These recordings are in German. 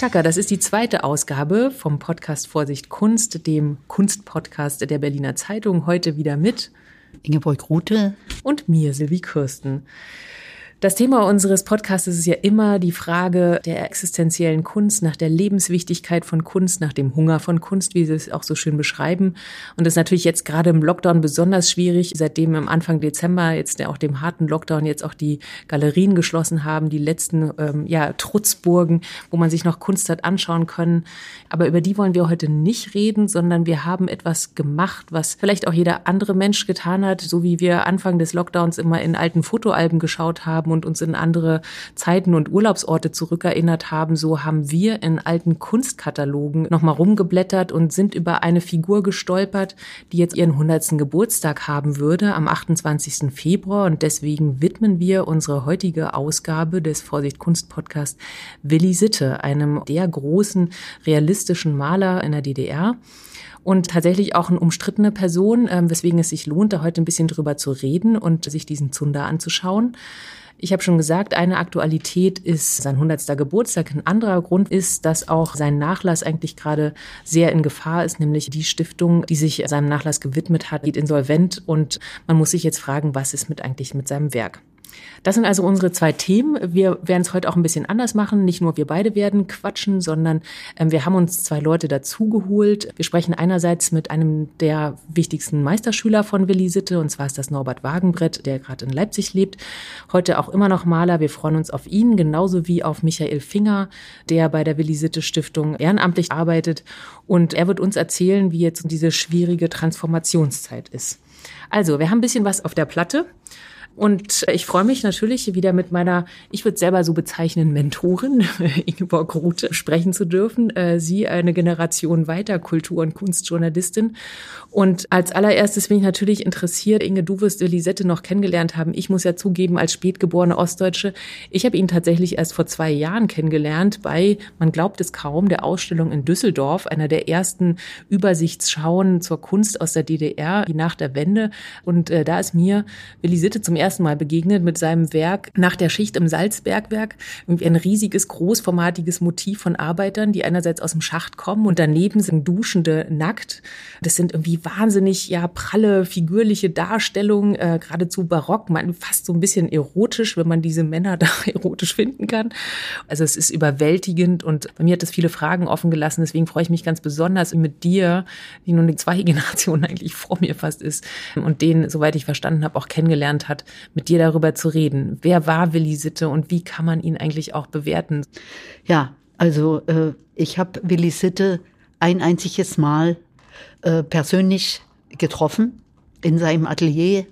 Chaka, das ist die zweite Ausgabe vom Podcast Vorsicht Kunst, dem Kunstpodcast der Berliner Zeitung. Heute wieder mit Ingeborg Rute und mir, Silvi Kirsten. Das Thema unseres Podcasts ist ja immer die Frage der existenziellen Kunst, nach der Lebenswichtigkeit von Kunst, nach dem Hunger von Kunst, wie Sie es auch so schön beschreiben. Und das ist natürlich jetzt gerade im Lockdown besonders schwierig, seitdem im Anfang Dezember, jetzt auch dem harten Lockdown, jetzt auch die Galerien geschlossen haben, die letzten ähm, ja, Trutzburgen, wo man sich noch Kunst hat anschauen können. Aber über die wollen wir heute nicht reden, sondern wir haben etwas gemacht, was vielleicht auch jeder andere Mensch getan hat, so wie wir Anfang des Lockdowns immer in alten Fotoalben geschaut haben haben und uns in andere Zeiten und Urlaubsorte zurückerinnert haben, so haben wir in alten Kunstkatalogen nochmal rumgeblättert und sind über eine Figur gestolpert, die jetzt ihren 100. Geburtstag haben würde am 28. Februar und deswegen widmen wir unsere heutige Ausgabe des Vorsicht Kunst Podcast Willi Sitte, einem der großen realistischen Maler in der DDR und tatsächlich auch eine umstrittene Person, ähm, weswegen es sich lohnt, da heute ein bisschen drüber zu reden und sich diesen Zunder anzuschauen. Ich habe schon gesagt, eine Aktualität ist sein 100. Geburtstag. Ein anderer Grund ist, dass auch sein Nachlass eigentlich gerade sehr in Gefahr ist, nämlich die Stiftung, die sich seinem Nachlass gewidmet hat, geht insolvent und man muss sich jetzt fragen, was ist mit eigentlich mit seinem Werk? Das sind also unsere zwei Themen. Wir werden es heute auch ein bisschen anders machen. Nicht nur wir beide werden quatschen, sondern ähm, wir haben uns zwei Leute dazugeholt. Wir sprechen einerseits mit einem der wichtigsten Meisterschüler von Willi Sitte, und zwar ist das Norbert Wagenbrett, der gerade in Leipzig lebt. Heute auch immer noch Maler. Wir freuen uns auf ihn, genauso wie auf Michael Finger, der bei der Willi Sitte Stiftung ehrenamtlich arbeitet. Und er wird uns erzählen, wie jetzt diese schwierige Transformationszeit ist. Also, wir haben ein bisschen was auf der Platte. Und ich freue mich natürlich wieder mit meiner, ich würde selber so bezeichnen, Mentorin, Ingeborg Rute, sprechen zu dürfen. Äh, sie eine Generation weiter Kultur- und Kunstjournalistin. Und als allererstes bin ich natürlich interessiert, Inge, du wirst Elisette noch kennengelernt haben. Ich muss ja zugeben, als spätgeborene Ostdeutsche, ich habe ihn tatsächlich erst vor zwei Jahren kennengelernt bei, man glaubt es kaum, der Ausstellung in Düsseldorf, einer der ersten Übersichtsschauen zur Kunst aus der DDR, die nach der Wende. Und äh, da ist mir Elisette zum ersten Mal begegnet mit seinem Werk nach der Schicht im Salzbergwerk. Irgendwie ein riesiges, großformatiges Motiv von Arbeitern, die einerseits aus dem Schacht kommen und daneben sind Duschende nackt. Das sind irgendwie wahnsinnig, ja, pralle, figürliche Darstellungen, äh, geradezu barock, man, fast so ein bisschen erotisch, wenn man diese Männer da erotisch finden kann. Also es ist überwältigend und bei mir hat das viele Fragen offen gelassen. Deswegen freue ich mich ganz besonders mit dir, die nun zwei Generationen eigentlich vor mir fast ist und den, soweit ich verstanden habe, auch kennengelernt hat, mit dir darüber zu reden. Wer war Willi Sitte und wie kann man ihn eigentlich auch bewerten? Ja, also äh, ich habe Willi Sitte ein einziges Mal äh, persönlich getroffen in seinem Atelier.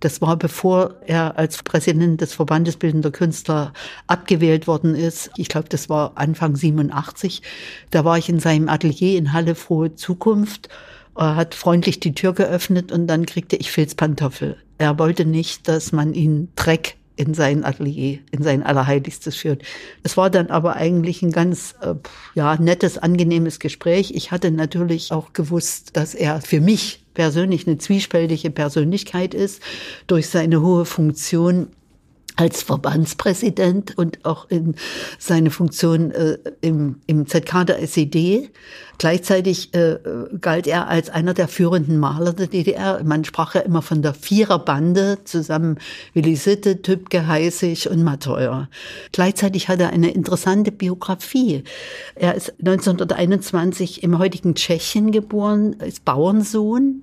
Das war bevor er als Präsident des Verbandes Bildender Künstler abgewählt worden ist. Ich glaube, das war Anfang 87. Da war ich in seinem Atelier in Halle Frohe Zukunft. Er hat freundlich die Tür geöffnet und dann kriegte ich Filzpantoffel er wollte nicht, dass man ihn Dreck in sein Atelier, in sein Allerheiligstes führt. Es war dann aber eigentlich ein ganz, äh, ja, nettes, angenehmes Gespräch. Ich hatte natürlich auch gewusst, dass er für mich persönlich eine zwiespältige Persönlichkeit ist, durch seine hohe Funktion als Verbandspräsident und auch in seine Funktion äh, im, im ZK der SED. Gleichzeitig äh, galt er als einer der führenden Maler der DDR. Man sprach ja immer von der Viererbande zusammen Willi Sitte, Tübke, Heißig und Mattheuer. Gleichzeitig hat er eine interessante Biografie. Er ist 1921 im heutigen Tschechien geboren, ist Bauernsohn.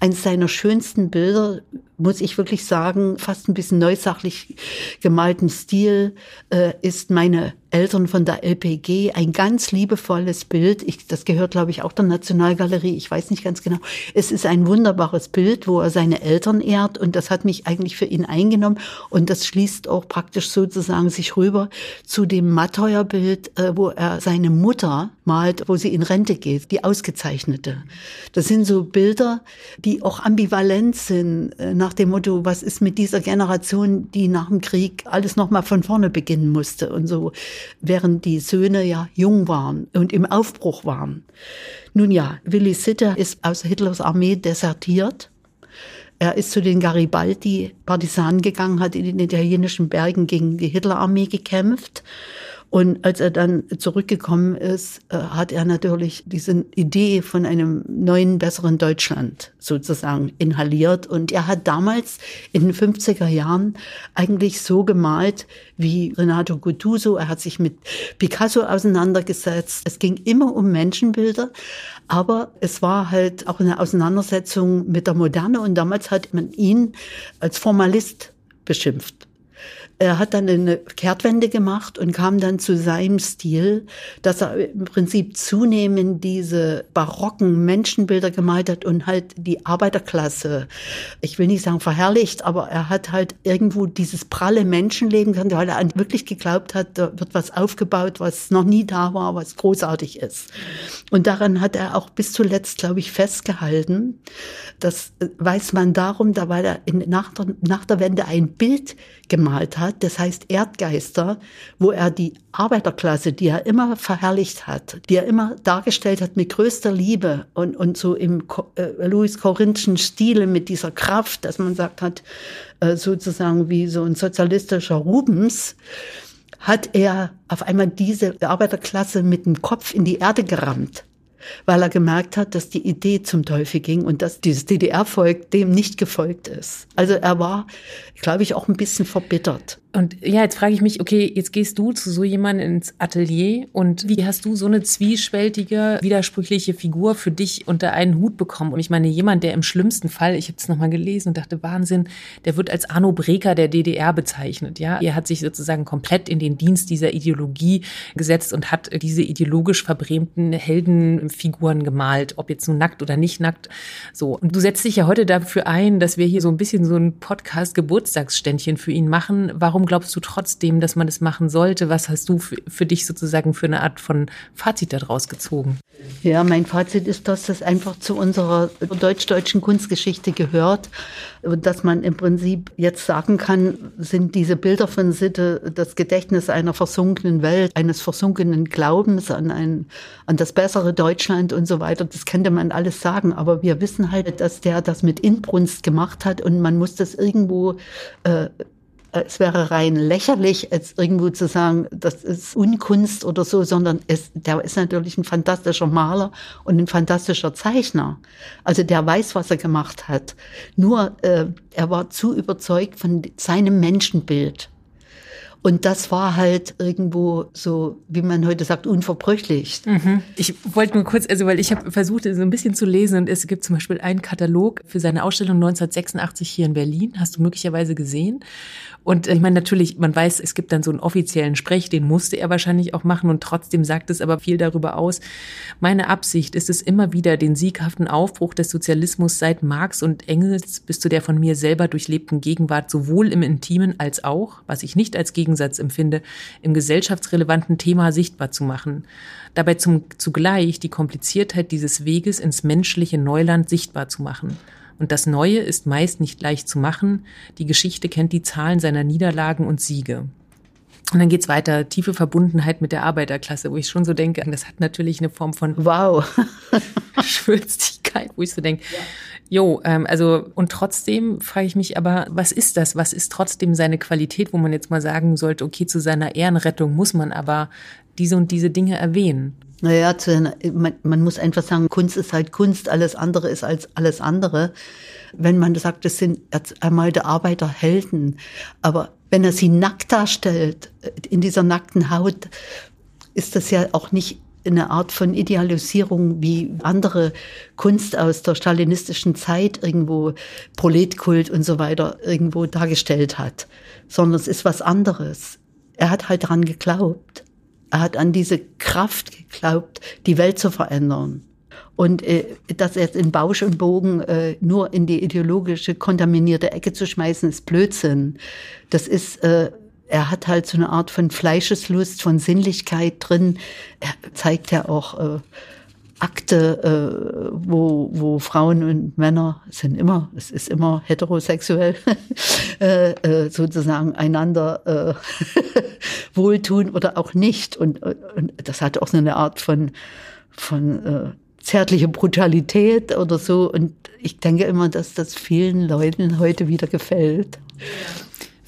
Eines seiner schönsten Bilder muss ich wirklich sagen, fast ein bisschen neusachlich gemalten Stil äh, ist meine Eltern von der LPG ein ganz liebevolles Bild. Ich, das gehört, glaube ich, auch der Nationalgalerie. Ich weiß nicht ganz genau. Es ist ein wunderbares Bild, wo er seine Eltern ehrt und das hat mich eigentlich für ihn eingenommen und das schließt auch praktisch sozusagen sich rüber zu dem Matteuer-Bild, äh, wo er seine Mutter malt, wo sie in Rente geht, die ausgezeichnete. Das sind so Bilder, die auch ambivalent sind, äh, nach dem Motto, was ist mit dieser Generation, die nach dem Krieg alles nochmal von vorne beginnen musste und so während die Söhne ja jung waren und im Aufbruch waren. Nun ja, Willi Sitter ist aus Hitlers Armee desertiert. Er ist zu den Garibaldi-Partisanen gegangen, hat in den italienischen Bergen gegen die Hitlerarmee gekämpft Und als er dann zurückgekommen ist, äh, hat er natürlich diese Idee von einem neuen, besseren Deutschland sozusagen inhaliert. Und er hat damals in den 50er Jahren eigentlich so gemalt wie Renato Guttuso. Er hat sich mit Picasso auseinandergesetzt. Es ging immer um Menschenbilder, aber es war halt auch eine Auseinandersetzung mit der Moderne. Und damals hat man ihn als Formalist beschimpft. Er hat dann eine Kehrtwende gemacht und kam dann zu seinem Stil, dass er im Prinzip zunehmend diese barocken Menschenbilder gemalt hat und halt die Arbeiterklasse, ich will nicht sagen verherrlicht, aber er hat halt irgendwo dieses pralle Menschenleben weil er wirklich geglaubt hat, da wird was aufgebaut, was noch nie da war, was großartig ist. Und daran hat er auch bis zuletzt, glaube ich, festgehalten. Das weiß man darum, da weil er in, nach, der, nach der Wende ein Bild gemalt hat, das heißt Erdgeister, wo er die Arbeiterklasse, die er immer verherrlicht hat, die er immer dargestellt hat mit größter Liebe und, und so im äh, Louis Korinthischen Stile mit dieser Kraft, dass man sagt hat, äh, sozusagen wie so ein sozialistischer Rubens, hat er auf einmal diese Arbeiterklasse mit dem Kopf in die Erde gerammt weil er gemerkt hat, dass die Idee zum Teufel ging und dass dieses DDR-Volk dem nicht gefolgt ist. Also er war, glaube ich, auch ein bisschen verbittert. Und ja, jetzt frage ich mich, okay, jetzt gehst du zu so jemandem ins Atelier und wie hast du so eine zwiespältige, widersprüchliche Figur für dich unter einen Hut bekommen? Und ich meine, jemand, der im schlimmsten Fall, ich habe es nochmal gelesen und dachte, Wahnsinn, der wird als Arno Breker der DDR bezeichnet. Ja, er hat sich sozusagen komplett in den Dienst dieser Ideologie gesetzt und hat diese ideologisch verbrämten Heldenfiguren gemalt, ob jetzt nun nackt oder nicht nackt. So. Und du setzt dich ja heute dafür ein, dass wir hier so ein bisschen so ein Podcast-Geburtstagsständchen für ihn machen. Warum glaubst du trotzdem, dass man das machen sollte? Was hast du für, für dich sozusagen für eine Art von Fazit daraus gezogen? Ja, mein Fazit ist, dass das einfach zu unserer deutsch-deutschen Kunstgeschichte gehört. Dass man im Prinzip jetzt sagen kann, sind diese Bilder von Sitte das Gedächtnis einer versunkenen Welt, eines versunkenen Glaubens an, ein, an das bessere Deutschland und so weiter. Das könnte man alles sagen. Aber wir wissen halt, dass der das mit Inbrunst gemacht hat und man muss das irgendwo äh, es wäre rein lächerlich, jetzt irgendwo zu sagen, das ist Unkunst oder so, sondern es, der ist natürlich ein fantastischer Maler und ein fantastischer Zeichner. Also der weiß, was er gemacht hat. Nur äh, er war zu überzeugt von seinem Menschenbild. Und das war halt irgendwo so, wie man heute sagt, unverbrüchlich. Mhm. Ich wollte nur kurz, also weil ich habe versucht, so ein bisschen zu lesen und es gibt zum Beispiel einen Katalog für seine Ausstellung 1986 hier in Berlin. Hast du möglicherweise gesehen? Und ich meine, natürlich, man weiß, es gibt dann so einen offiziellen Sprech, den musste er wahrscheinlich auch machen und trotzdem sagt es aber viel darüber aus. Meine Absicht ist es immer wieder, den sieghaften Aufbruch des Sozialismus seit Marx und Engels bis zu der von mir selber durchlebten Gegenwart sowohl im Intimen als auch, was ich nicht als Gegensatz empfinde, im gesellschaftsrelevanten Thema sichtbar zu machen. Dabei zum, zugleich die Kompliziertheit dieses Weges ins menschliche Neuland sichtbar zu machen. Und das Neue ist meist nicht leicht zu machen. Die Geschichte kennt die Zahlen seiner Niederlagen und Siege. Und dann geht's weiter, tiefe Verbundenheit mit der Arbeiterklasse, wo ich schon so denke, das hat natürlich eine Form von Wow. Schwülstigkeit, wo ich so denke, jo, ähm, also und trotzdem frage ich mich aber, was ist das? Was ist trotzdem seine Qualität, wo man jetzt mal sagen sollte, okay, zu seiner Ehrenrettung muss man aber diese und diese Dinge erwähnen? Naja, zu, man, man muss einfach sagen, Kunst ist halt Kunst, alles andere ist als alles andere. Wenn man sagt, das sind ermalte Arbeiter Helden, aber wenn er sie nackt darstellt, in dieser nackten Haut, ist das ja auch nicht eine Art von Idealisierung, wie andere Kunst aus der stalinistischen Zeit irgendwo Proletkult und so weiter irgendwo dargestellt hat, sondern es ist was anderes. Er hat halt daran geglaubt. Er hat an diese Kraft geglaubt, die Welt zu verändern. Und äh, das jetzt in Bausch und Bogen äh, nur in die ideologische, kontaminierte Ecke zu schmeißen, ist Blödsinn. Das ist, äh, er hat halt so eine Art von Fleischeslust, von Sinnlichkeit drin. Er zeigt ja auch äh, Akte, äh, wo, wo Frauen und Männer sind immer, es ist immer heterosexuell, äh, äh, sozusagen einander äh, wohltun oder auch nicht. Und, und das hat auch so eine Art von, von äh, zärtliche Brutalität oder so. Und ich denke immer, dass das vielen Leuten heute wieder gefällt.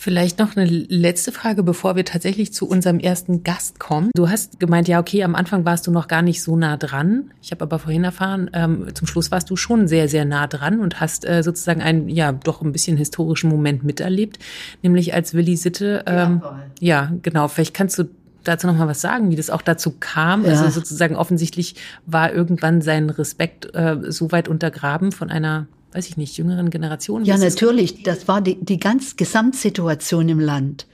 Vielleicht noch eine letzte Frage, bevor wir tatsächlich zu unserem ersten Gast kommen. Du hast gemeint, ja, okay, am Anfang warst du noch gar nicht so nah dran. Ich habe aber vorhin erfahren, ähm, zum Schluss warst du schon sehr, sehr nah dran und hast äh, sozusagen einen, ja, doch ein bisschen historischen Moment miterlebt, nämlich als Willi Sitte. Ähm, ja, ja, genau. Vielleicht kannst du dazu noch mal was sagen, wie das auch dazu kam? Ja. Also sozusagen offensichtlich war irgendwann sein Respekt äh, so weit untergraben von einer weiß ich nicht, jüngeren Generation? Ja, natürlich. Das war die, die ganz Gesamtsituation im Land.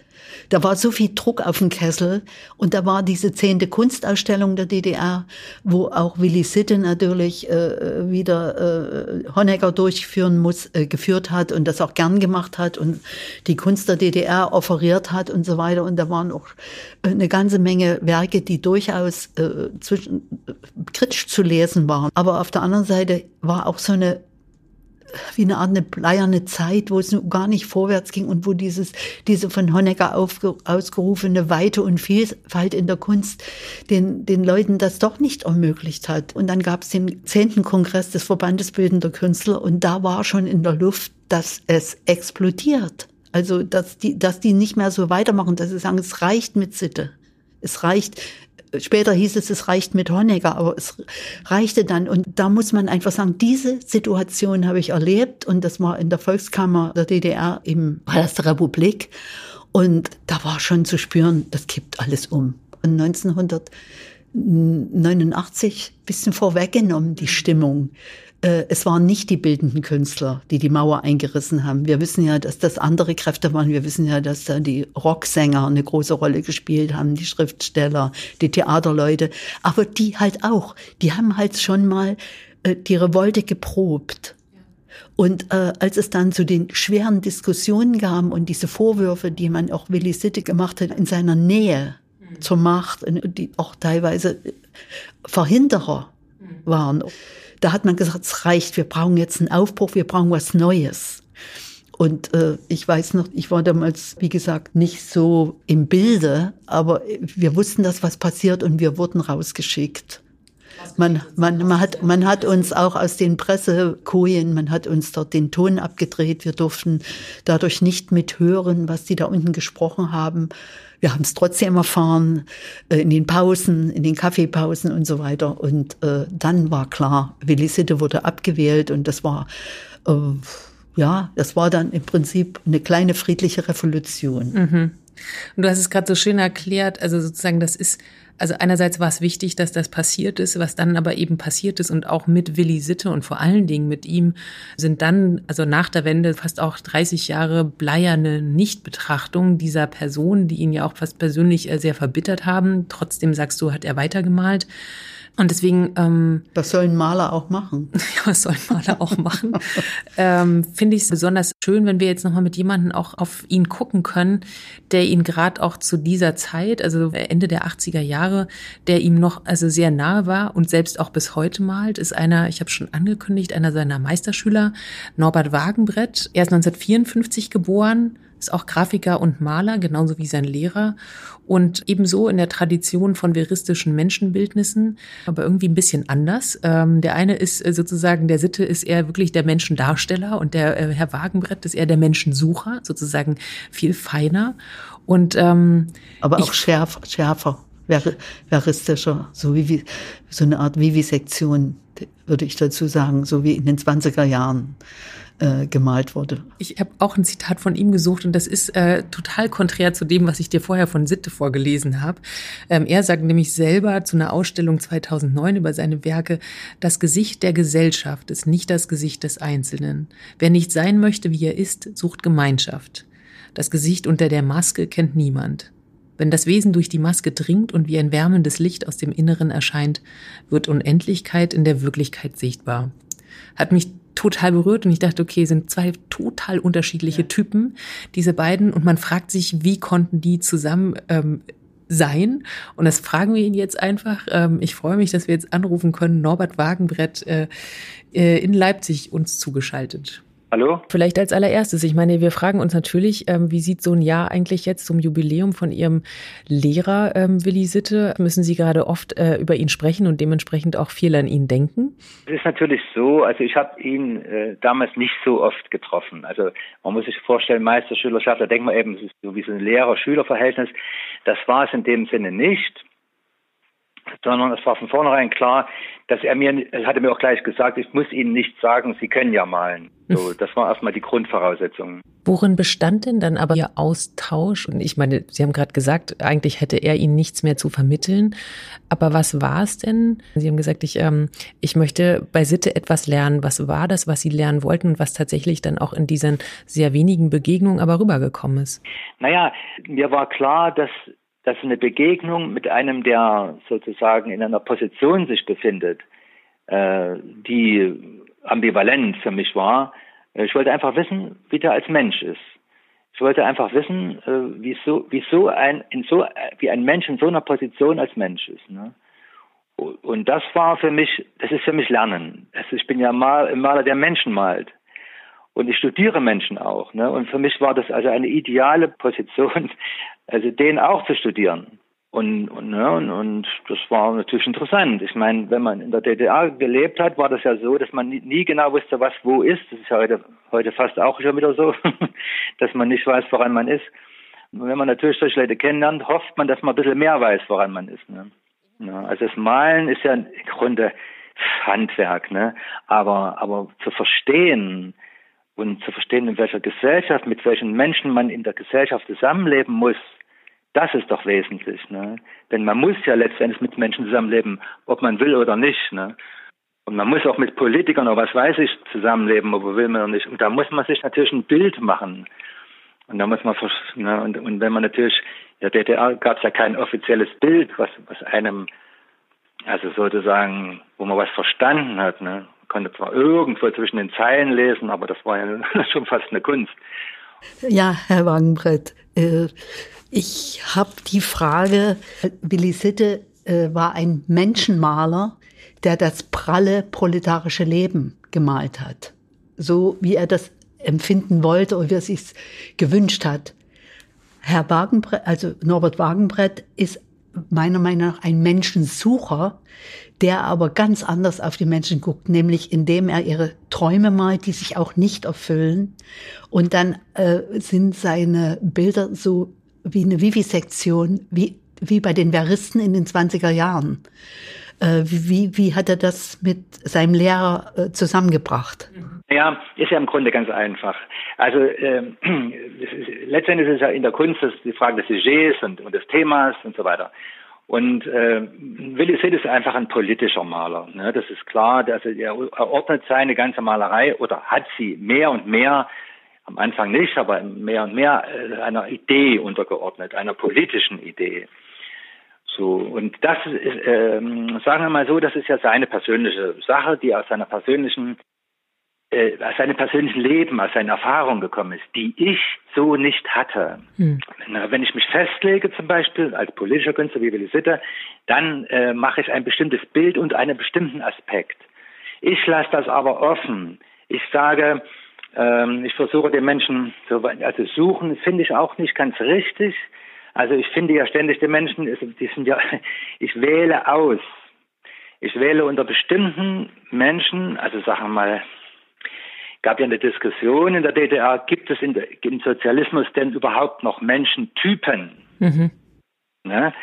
Da war so viel Druck auf dem Kessel und da war diese zehnte Kunstausstellung der DDR, wo auch Willi Sitte natürlich äh, wieder äh, Honecker durchführen muss, äh, geführt hat und das auch gern gemacht hat und die Kunst der DDR offeriert hat und so weiter. Und da waren auch eine ganze Menge Werke, die durchaus äh, zwischen, äh, kritisch zu lesen waren. Aber auf der anderen Seite war auch so eine wie eine Art eine bleierne Zeit, wo es gar nicht vorwärts ging und wo dieses, diese von Honecker aufge, ausgerufene Weite und Vielfalt in der Kunst den, den Leuten das doch nicht ermöglicht hat. Und dann gab es den zehnten Kongress des Verbandes Bildender Künstler und da war schon in der Luft, dass es explodiert. Also, dass die, dass die nicht mehr so weitermachen, dass sie sagen, es reicht mit Sitte. Es reicht, Später hieß es, es reicht mit Honecker, aber es reichte dann. Und da muss man einfach sagen, diese Situation habe ich erlebt und das war in der Volkskammer der DDR im Palast der Republik. Und da war schon zu spüren, das kippt alles um. Und 1989 bisschen vorweggenommen, die Stimmung. Äh, es waren nicht die bildenden Künstler, die die Mauer eingerissen haben. Wir wissen ja, dass das andere Kräfte waren. Wir wissen ja, dass da die Rocksänger eine große Rolle gespielt haben, die Schriftsteller, die Theaterleute. Aber die halt auch. Die haben halt schon mal äh, die Revolte geprobt. Und äh, als es dann zu den schweren Diskussionen kam und diese Vorwürfe, die man auch Willi Sitte gemacht hat in seiner Nähe mhm. zur Macht, die auch teilweise Verhinderer mhm. waren, da hat man gesagt, es reicht, wir brauchen jetzt einen Aufbruch, wir brauchen was Neues. Und äh, ich weiß noch, ich war damals, wie gesagt, nicht so im Bilde, aber wir wussten, dass was passiert und wir wurden rausgeschickt. Man, man, man, hat, man hat uns auch aus den Pressekojen, man hat uns dort den Ton abgedreht. Wir durften dadurch nicht mithören, was die da unten gesprochen haben. Wir haben es trotzdem erfahren, äh, in den Pausen, in den Kaffeepausen und so weiter. Und äh, dann war klar, Willi Sitte wurde abgewählt und das war, äh, ja, das war dann im Prinzip eine kleine friedliche Revolution. Mhm. Und du hast es gerade so schön erklärt, also sozusagen, das ist also einerseits war es wichtig, dass das passiert ist, was dann aber eben passiert ist und auch mit Willi Sitte und vor allen Dingen mit ihm sind dann, also nach der Wende fast auch 30 Jahre bleierne Nichtbetrachtung dieser Person, die ihn ja auch fast persönlich äh, sehr verbittert haben. Trotzdem sagst du, hat er weitergemalt. Und deswegen. Ähm, was soll ein Maler auch machen? Ja, was soll ein Maler auch machen? ähm, Finde ich es besonders schön, wenn wir jetzt nochmal mit jemandem auch auf ihn gucken können, der ihn gerade auch zu dieser Zeit, also Ende der 80er Jahre, der ihm noch also sehr nahe war und selbst auch bis heute malt, ist einer, ich habe schon angekündigt, einer seiner Meisterschüler, Norbert Wagenbrett. Er ist 1954 geboren, ist auch Grafiker und Maler, genauso wie sein Lehrer und ebenso in der Tradition von veristischen Menschenbildnissen, aber irgendwie ein bisschen anders. Ähm, der eine ist äh, sozusagen, der Sitte ist eher wirklich der Menschendarsteller und der äh, Herr Wagenbrett ist eher der Menschensucher, sozusagen viel feiner. Und ähm, aber auch ich, schärfer, schärfer, veristischer, so wie so eine Art Vivisektion, würde ich dazu sagen, so wie in den 20er Jahren äh, gemalt wurde. Ich habe auch ein Zitat von ihm gesucht und das ist äh, total konträr zu dem, was ich dir vorher von Sitte vorgelesen habe. Ähm, er sagt nämlich selber zu einer Ausstellung 2009 über seine Werke, das Gesicht der Gesellschaft ist nicht das Gesicht des Einzelnen. Wer nicht sein möchte, wie er ist, sucht Gemeinschaft. Das Gesicht unter der Maske kennt niemand. Wenn das Wesen durch die Maske dringt und wie ein wärmendes Licht aus dem Inneren erscheint, wird Unendlichkeit in der Wirklichkeit sichtbar. Hat mich total berührt und ich dachte, okay, sind zwei total unterschiedliche ja. Typen, diese beiden, und man fragt sich, wie konnten die zusammen ähm, sein? Und das fragen wir ihn jetzt einfach. Ähm, ich freue mich, dass wir jetzt anrufen können. Norbert Wagenbrett äh, äh, in Leipzig uns zugeschaltet. Hallo? Vielleicht als allererstes. Ich meine, wir fragen uns natürlich, ähm, wie sieht so ein Jahr eigentlich jetzt zum Jubiläum von Ihrem Lehrer ähm, Willi Sitte? Müssen Sie gerade oft äh, über ihn sprechen und dementsprechend auch viel an ihn denken? Es ist natürlich so, also ich habe ihn äh, damals nicht so oft getroffen. Also man muss sich vorstellen, Meister-Schülerschaft, da denkt man eben, es ist so wie so ein Lehrer-Schüler-Verhältnis. Das war es in dem Sinne nicht sondern es war von vornherein klar, dass er mir, er hatte mir auch gleich gesagt, ich muss Ihnen nicht sagen, Sie können ja malen. So, das war erstmal die Grundvoraussetzung. Worin bestand denn dann aber Ihr Austausch? Und ich meine, Sie haben gerade gesagt, eigentlich hätte er Ihnen nichts mehr zu vermitteln. Aber was war es denn? Sie haben gesagt, ich, ähm, ich möchte bei Sitte etwas lernen. Was war das, was Sie lernen wollten und was tatsächlich dann auch in diesen sehr wenigen Begegnungen aber rübergekommen ist? Naja, mir war klar, dass dass eine Begegnung mit einem, der sozusagen in einer Position sich befindet, äh, die ambivalent für mich war. Äh, ich wollte einfach wissen, wie der als Mensch ist. Ich wollte einfach wissen, äh, wieso, wieso ein, in so, wie ein Mensch in so einer Position als Mensch ist. Ne? Und das war für mich, das ist für mich Lernen. Also ich bin ja mal, Maler, der Menschen malt. Und ich studiere Menschen auch. Ne? Und für mich war das also eine ideale Position, also den auch zu studieren. Und, und, ja, und, und das war natürlich interessant. Ich meine, wenn man in der DDR gelebt hat, war das ja so, dass man nie, nie genau wusste, was wo ist. Das ist ja heute, heute fast auch schon wieder so, dass man nicht weiß, woran man ist. Und wenn man natürlich solche Leute kennenlernt, hofft man, dass man ein bisschen mehr weiß, woran man ist. Ne? Ja, also das Malen ist ja im Grunde Handwerk, ne? Aber, aber zu verstehen und zu verstehen, in welcher Gesellschaft, mit welchen Menschen man in der Gesellschaft zusammenleben muss, das ist doch wesentlich. Ne? Denn man muss ja letztendlich mit Menschen zusammenleben, ob man will oder nicht. Ne? Und man muss auch mit Politikern oder was weiß ich zusammenleben, ob man will oder nicht. Und da muss man sich natürlich ein Bild machen. Und da muss man, ne, und, und wenn man natürlich, in der DDR gab es ja kein offizielles Bild, was, was einem, also sozusagen, wo man was verstanden hat, ne? Man konnte zwar irgendwo zwischen den Zeilen lesen, aber das war ja schon fast eine Kunst. Ja, Herr Wagenbrett, äh, ich habe die Frage, Willi Sitte äh, war ein Menschenmaler, der das pralle proletarische Leben gemalt hat. So wie er das empfinden wollte oder wie er sich gewünscht hat. Herr Wagenbrett, also Norbert Wagenbrett ist meiner Meinung nach ein Menschensucher, der aber ganz anders auf die Menschen guckt, nämlich indem er ihre Träume malt, die sich auch nicht erfüllen. Und dann äh, sind seine Bilder so wie eine Vivisektion, wie, wie bei den Veristen in den 20er Jahren. Äh, wie, wie hat er das mit seinem Lehrer äh, zusammengebracht? Ja, ist ja im Grunde ganz einfach. Also äh, letztendlich ist es ja in der Kunst die Frage des Sujets und, und des Themas und so weiter. Und äh, Willi Sitt ist einfach ein politischer Maler. Ne? Das ist klar. Also er ordnet seine ganze Malerei oder hat sie mehr und mehr am Anfang nicht, aber mehr und mehr äh, einer Idee untergeordnet, einer politischen Idee. So, und das ist, ähm, sagen wir mal so, das ist ja seine persönliche Sache, die aus seiner persönlichen, äh, aus seinem persönlichen Leben, aus seinen Erfahrungen gekommen ist, die ich so nicht hatte. Hm. Wenn ich mich festlege, zum Beispiel als politischer Künstler wie Willi Sitter, dann äh, mache ich ein bestimmtes Bild und einen bestimmten Aspekt. Ich lasse das aber offen. Ich sage, ähm, ich versuche den Menschen, so, also suchen finde ich auch nicht ganz richtig. Also ich finde ja ständig die Menschen, die sind ja, ich wähle aus. Ich wähle unter bestimmten Menschen, also sagen wir mal, gab ja eine Diskussion in der DDR, gibt es in im Sozialismus denn überhaupt noch Menschentypen? Mhm. Ne?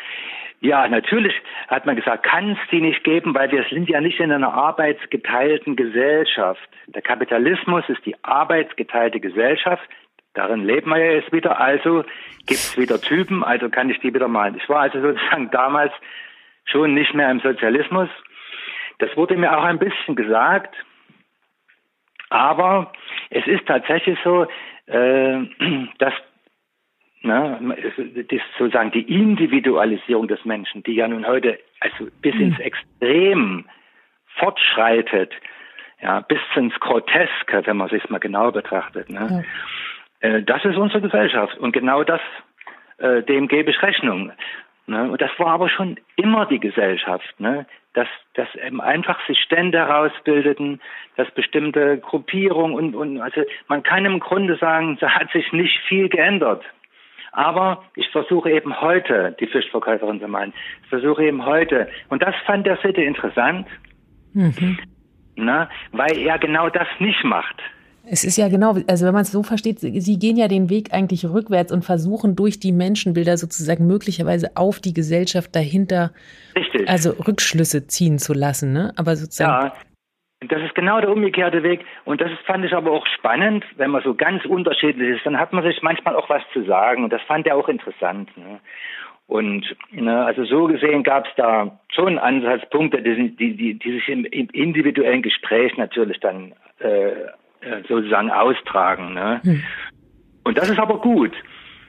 Ja, natürlich hat man gesagt, kann es die nicht geben, weil wir sind ja nicht in einer arbeitsgeteilten Gesellschaft. Der Kapitalismus ist die arbeitsgeteilte Gesellschaft. Darin leben wir ja jetzt wieder. Also gibt es wieder Typen, also kann ich die wieder malen. Ich war also sozusagen damals schon nicht mehr im Sozialismus. Das wurde mir auch ein bisschen gesagt. Aber es ist tatsächlich so, äh, dass Ne? Das sozusagen die Individualisierung des Menschen, die ja nun heute also bis ins hm. Extrem fortschreitet, ja, bis ins Groteske, wenn man sich mal genau betrachtet. Ne? Ja. Äh, das ist unsere Gesellschaft und genau das, äh, dem gebe ich Rechnung. Ne? Und das war aber schon immer die Gesellschaft, ne? dass, dass eben einfach sich Stände herausbildeten, dass bestimmte Gruppierungen und, und also man kann im Grunde sagen, da hat sich nicht viel geändert. Aber ich versuche eben heute, die Fischverkäuferin zu meinen, ich versuche eben heute, und das fand der Sitte interessant, mhm. ne, weil er genau das nicht macht. Es ist ja genau, also wenn man es so versteht, Sie gehen ja den Weg eigentlich rückwärts und versuchen durch die Menschenbilder sozusagen möglicherweise auf die Gesellschaft dahinter, Richtig. also Rückschlüsse ziehen zu lassen, ne? Aber sozusagen. Ja, das ist genau der umgekehrte Weg. Und das fand ich aber auch spannend, wenn man so ganz unterschiedlich ist, dann hat man sich manchmal auch was zu sagen. Und das fand er auch interessant. Ne? Und ne, also so gesehen gab es da schon Ansatzpunkte, die, die, die, die sich im, im individuellen Gespräch natürlich dann äh, äh, sozusagen austragen. Ne? Hm. Und das ist aber gut,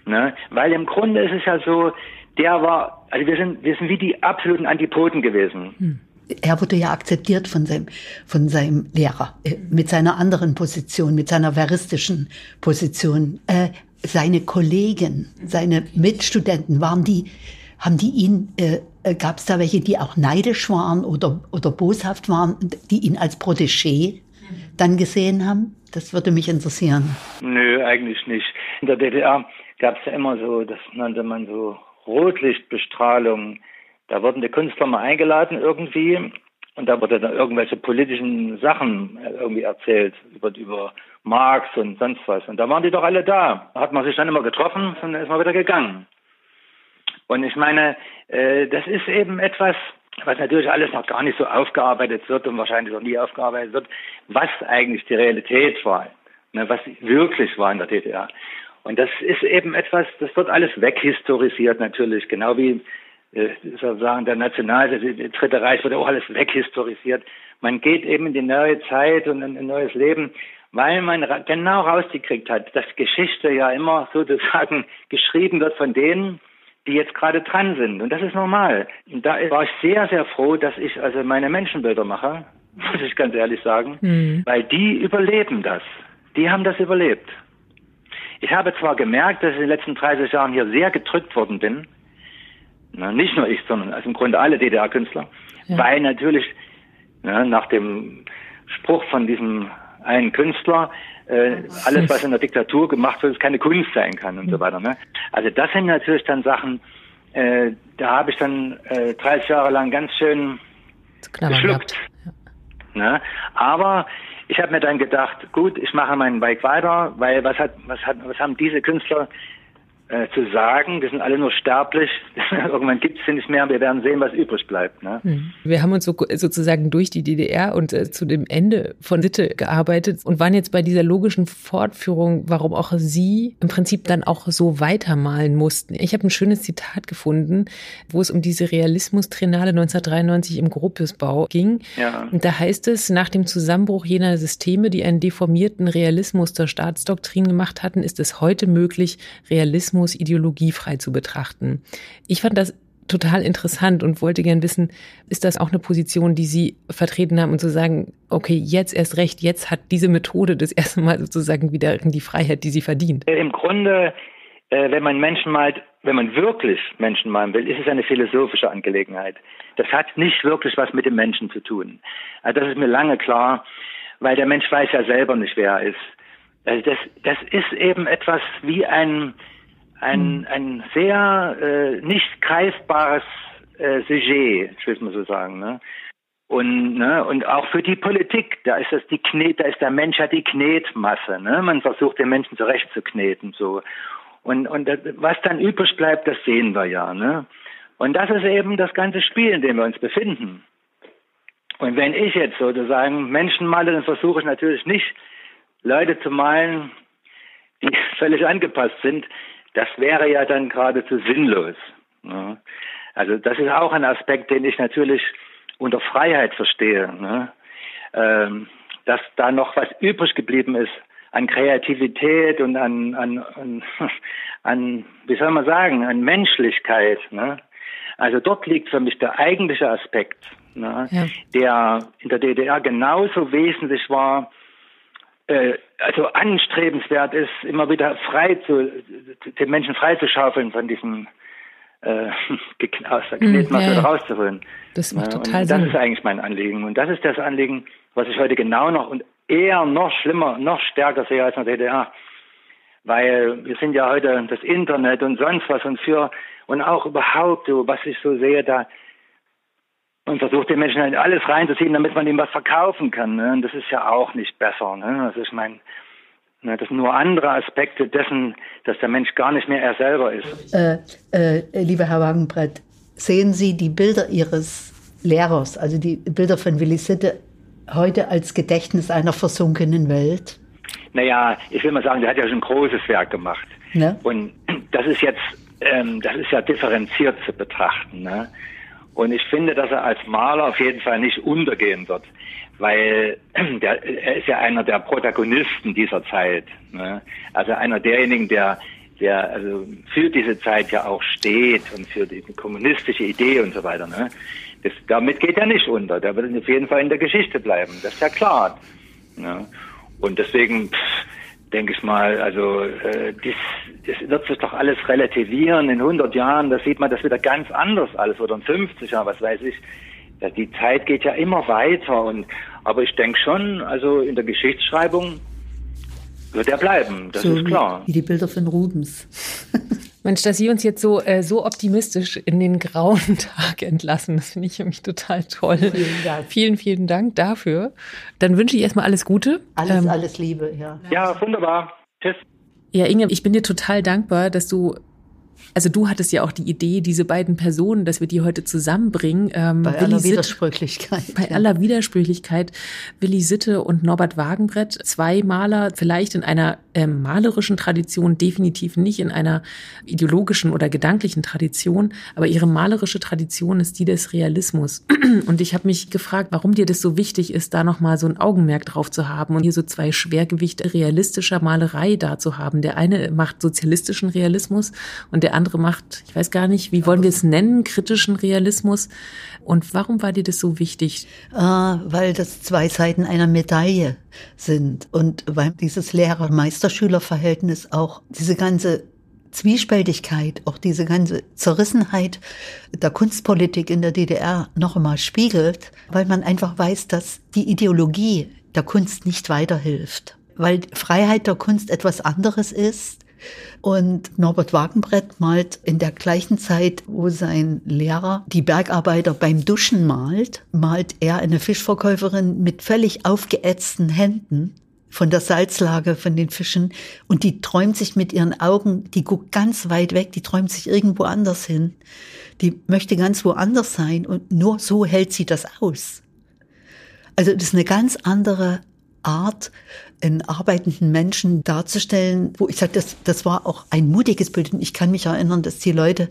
ne? weil im Grunde ist es ja so, der war, also wir sind, wir sind wie die absoluten Antipoden gewesen. Hm. Er wurde ja akzeptiert von seinem, von seinem Lehrer, äh, mit seiner anderen Position, mit seiner veristischen Position. Äh, seine Kollegen, seine Mitstudenten, waren die, haben die ihn, äh, äh gab es da welche, die auch neidisch waren oder, oder boshaft waren, die ihn als Protégé dann gesehen haben? Das würde mich interessieren. Nö, eigentlich nicht. In der DDR gab es ja immer so, das nannte man so Rotlichtbestrahlung. Da wurden die Künstler mal eingeladen irgendwie und da wurde dann irgendwelche politischen Sachen äh, irgendwie erzählt über, über Marx und sonst was. Und da waren die doch alle da. Da hat man sich dann immer getroffen und dann ist man wieder gegangen. Und ich meine, äh, das ist eben etwas, was natürlich alles noch gar nicht so aufgearbeitet wird und wahrscheinlich auch nie aufgearbeitet wird, was eigentlich die Realität war, ne, was wirklich war in der DDR. Und das ist eben etwas, das wird alles weghistorisiert natürlich, genau wie äh, sozusagen der National, der Dritte Reich wird auch alles weghistorisiert. Man geht eben in die neue Zeit und in ein neues Leben, weil man genau rausgekriegt hat, dass Geschichte ja immer sozusagen geschrieben wird von denen, die jetzt gerade dran sind. Und das ist normal. Und da war ich sehr, sehr froh, dass ich also meine Menschenbilder mache, muss ich ganz ehrlich sagen, mhm. weil die überleben das. Die haben das überlebt. Ich habe zwar gemerkt, dass ich in den letzten 30 Jahren hier sehr gedrückt worden bin, na, nicht nur ich, sondern also im Grunde alle DDR-Künstler, ja. weil natürlich na, nach dem Spruch von diesem einen Künstler, äh, alles, was in der Diktatur gemacht wird, keine Kunst sein kann und so weiter. Ne? Also das sind natürlich dann Sachen, äh, da habe ich dann äh, 30 Jahre lang ganz schön geschluckt. Ja. Ne? Aber ich habe mir dann gedacht, gut, ich mache meinen Bike weiter, weil was hat, was hat, was haben diese Künstler äh, zu sagen. Wir sind alle nur sterblich. Irgendwann gibt es sie nicht mehr. Wir werden sehen, was übrig bleibt. Ne? Hm. Wir haben uns so, sozusagen durch die DDR und äh, zu dem Ende von Sitte gearbeitet und waren jetzt bei dieser logischen Fortführung, warum auch Sie im Prinzip dann auch so weitermalen mussten. Ich habe ein schönes Zitat gefunden, wo es um diese Realismus-Trinale 1993 im Gropiusbau ging. Ja. Und da heißt es, nach dem Zusammenbruch jener Systeme, die einen deformierten Realismus zur Staatsdoktrin gemacht hatten, ist es heute möglich, Realismus Rassismus ideologiefrei zu betrachten. Ich fand das total interessant und wollte gern wissen, ist das auch eine Position, die Sie vertreten haben und zu sagen, okay, jetzt erst recht, jetzt hat diese Methode das erste Mal sozusagen wieder die Freiheit, die sie verdient? Im Grunde, äh, wenn man Menschen malt, wenn man wirklich Menschen malen will, ist es eine philosophische Angelegenheit. Das hat nicht wirklich was mit dem Menschen zu tun. Also das ist mir lange klar, weil der Mensch weiß ja selber nicht, wer er ist. Also das, das ist eben etwas wie ein, ein, hm. ein sehr äh, nicht greifbares äh, Sujet, ich will es mal so sagen. Ne? Und, ne, und auch für die Politik, da ist das die Knet, da ist der Mensch ja die Knetmasse. Ne? Man versucht den Menschen zurechtzukneten. So. Und, und das, was dann übrig bleibt, das sehen wir ja. Ne? Und das ist eben das ganze Spiel, in dem wir uns befinden. Und wenn ich jetzt sozusagen Menschen male, dann versuche ich natürlich nicht, Leute zu malen, die völlig angepasst sind, das wäre ja dann geradezu sinnlos. Ne? Also das ist auch ein Aspekt, den ich natürlich unter Freiheit verstehe. Ne? Ähm, dass da noch was übrig geblieben ist an Kreativität und an, an, an, an wie soll man sagen, an Menschlichkeit. Ne? Also dort liegt für mich der eigentliche Aspekt, ne? Ja. der in der DDR genauso wesentlich war äh, also anstrebenswert ist, immer wieder frei zu, den Menschen freizuschaufeln von diesem äh, aus der Knetmasse ja, ja. rauszuholen. Das macht total und Sinn. Das ist eigentlich mein Anliegen. Und das ist das Anliegen, was ich heute genau noch und eher noch schlimmer, noch stärker sehe als in der DDR. Weil wir sind ja heute das Internet und sonst was und für, und auch überhaupt, so, was ich so sehe, da, und versucht den Menschen halt alles reinzuziehen, damit man ihm was verkaufen kann. Ne? Und das ist ja auch nicht besser. Ne? Also ich meine, ne, das sind nur andere Aspekte dessen, dass der Mensch gar nicht mehr er selber ist. Äh, äh, lieber Herr Wagenbrett, sehen Sie die Bilder Ihres Lehrers, also die Bilder von Willi Sitte, heute als Gedächtnis einer versunkenen Welt? Naja, ich will mal sagen, der hat ja schon ein großes Werk gemacht. Ne? Und das ist jetzt, ähm, das ist ja differenziert zu betrachten. Ne? Und ich finde, dass er als Maler auf jeden Fall nicht untergehen wird, weil der, er ist ja einer der Protagonisten dieser Zeit. Ne? Also einer derjenigen, der, der also für diese Zeit ja auch steht und für die kommunistische Idee und so weiter. Ne? Das, damit geht er nicht unter. Der wird auf jeden Fall in der Geschichte bleiben. Das ist ja klar. Ne? Und deswegen pff, denke ich mal, also äh, das, das wird sich doch alles relativieren. In 100 Jahren, da sieht man das wieder ganz anders alles oder in 50 Jahren, was weiß ich. Die Zeit geht ja immer weiter und aber ich denke schon, also in der Geschichtsschreibung wird er bleiben, das so ist klar. Wie, die Bilder von Rubens. Mensch, dass Sie uns jetzt so, äh, so optimistisch in den grauen Tag entlassen, das finde ich nämlich total toll. Vielen Dank. Vielen, vielen Dank dafür. Dann wünsche ich erstmal alles Gute. Alles, Ähm, alles Liebe, ja. Ja, wunderbar. Tschüss. Ja, Inge, ich bin dir total dankbar, dass du, also du hattest ja auch die Idee, diese beiden Personen, dass wir die heute zusammenbringen. Ähm, Bei Willi aller Sitt- Widersprüchlichkeit. Bei ja. aller Widersprüchlichkeit, Willi Sitte und Norbert Wagenbrett, zwei Maler, vielleicht in einer ähm, malerischen Tradition, definitiv nicht in einer ideologischen oder gedanklichen Tradition, aber ihre malerische Tradition ist die des Realismus. Und ich habe mich gefragt, warum dir das so wichtig ist, da nochmal so ein Augenmerk drauf zu haben und hier so zwei Schwergewichte realistischer Malerei da zu haben. Der eine macht sozialistischen Realismus und der andere macht, ich weiß gar nicht, wie wollen wir es nennen, kritischen Realismus. Und warum war dir das so wichtig? Ah, weil das zwei Seiten einer Medaille sind und weil dieses Lehrer-Meister-Schüler-Verhältnis auch diese ganze Zwiespältigkeit, auch diese ganze Zerrissenheit der Kunstpolitik in der DDR noch einmal spiegelt, weil man einfach weiß, dass die Ideologie der Kunst nicht weiterhilft, weil Freiheit der Kunst etwas anderes ist und Norbert Wagenbrett malt in der gleichen Zeit, wo sein Lehrer die Bergarbeiter beim Duschen malt, malt er eine Fischverkäuferin mit völlig aufgeätzten Händen von der Salzlage von den Fischen und die träumt sich mit ihren Augen, die guckt ganz weit weg, die träumt sich irgendwo anders hin. Die möchte ganz woanders sein und nur so hält sie das aus. Also das ist eine ganz andere Art, einen arbeitenden Menschen darzustellen, wo ich sage, das, das war auch ein mutiges Bild. Und ich kann mich erinnern, dass die Leute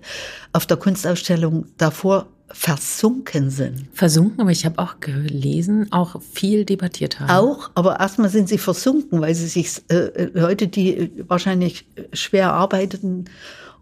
auf der Kunstausstellung davor versunken sind. Versunken, aber ich habe auch gelesen, auch viel debattiert haben. Auch, aber erstmal sind sie versunken, weil sie sich, äh, Leute, die wahrscheinlich schwer arbeiteten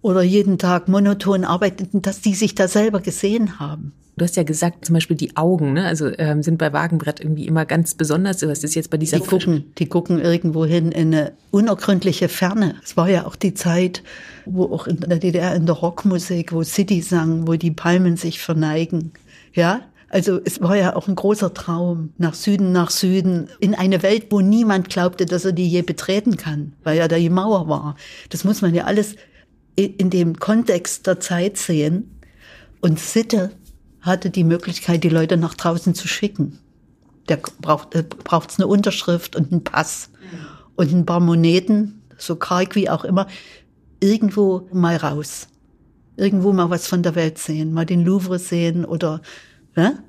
oder jeden Tag monoton arbeiteten, dass die sich da selber gesehen haben. Du hast ja gesagt, zum Beispiel die Augen, ne? also ähm, sind bei Wagenbrett irgendwie immer ganz besonders. Was ist jetzt bei dieser Die gucken, die gucken irgendwo hin in eine unergründliche Ferne. Es war ja auch die Zeit, wo auch in der DDR in der Rockmusik, wo City sang, wo die Palmen sich verneigen. Ja, also es war ja auch ein großer Traum, nach Süden, nach Süden, in eine Welt, wo niemand glaubte, dass er die je betreten kann, weil ja da die Mauer war. Das muss man ja alles in dem Kontext der Zeit sehen. Und Sitte hatte die Möglichkeit, die Leute nach draußen zu schicken. Der braucht äh, braucht's eine Unterschrift und einen Pass und ein paar Moneten, so karg wie auch immer, irgendwo mal raus. Irgendwo mal was von der Welt sehen, mal den Louvre sehen oder ne?